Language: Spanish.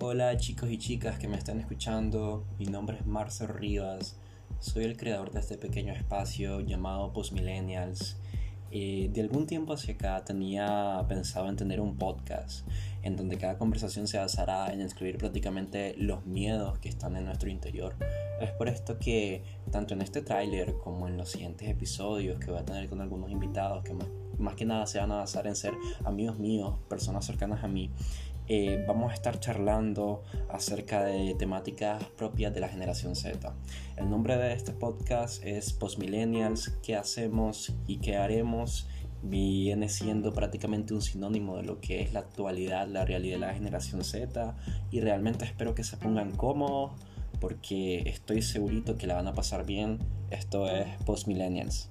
Hola chicos y chicas que me están escuchando, mi nombre es Marcel Rivas, soy el creador de este pequeño espacio llamado Postmillennials. Eh, de algún tiempo hacia acá tenía pensado en tener un podcast en donde cada conversación se basará en escribir prácticamente los miedos que están en nuestro interior. Es por esto que tanto en este tráiler como en los siguientes episodios que voy a tener con algunos invitados que más, más que nada se van a basar en ser amigos míos, personas cercanas a mí, eh, vamos a estar charlando acerca de temáticas propias de la generación Z. El nombre de este podcast es Postmillennials, ¿qué hacemos y qué haremos? Viene siendo prácticamente un sinónimo de lo que es la actualidad, la realidad de la generación Z y realmente espero que se pongan cómodos porque estoy segurito que la van a pasar bien. Esto es Postmillennials.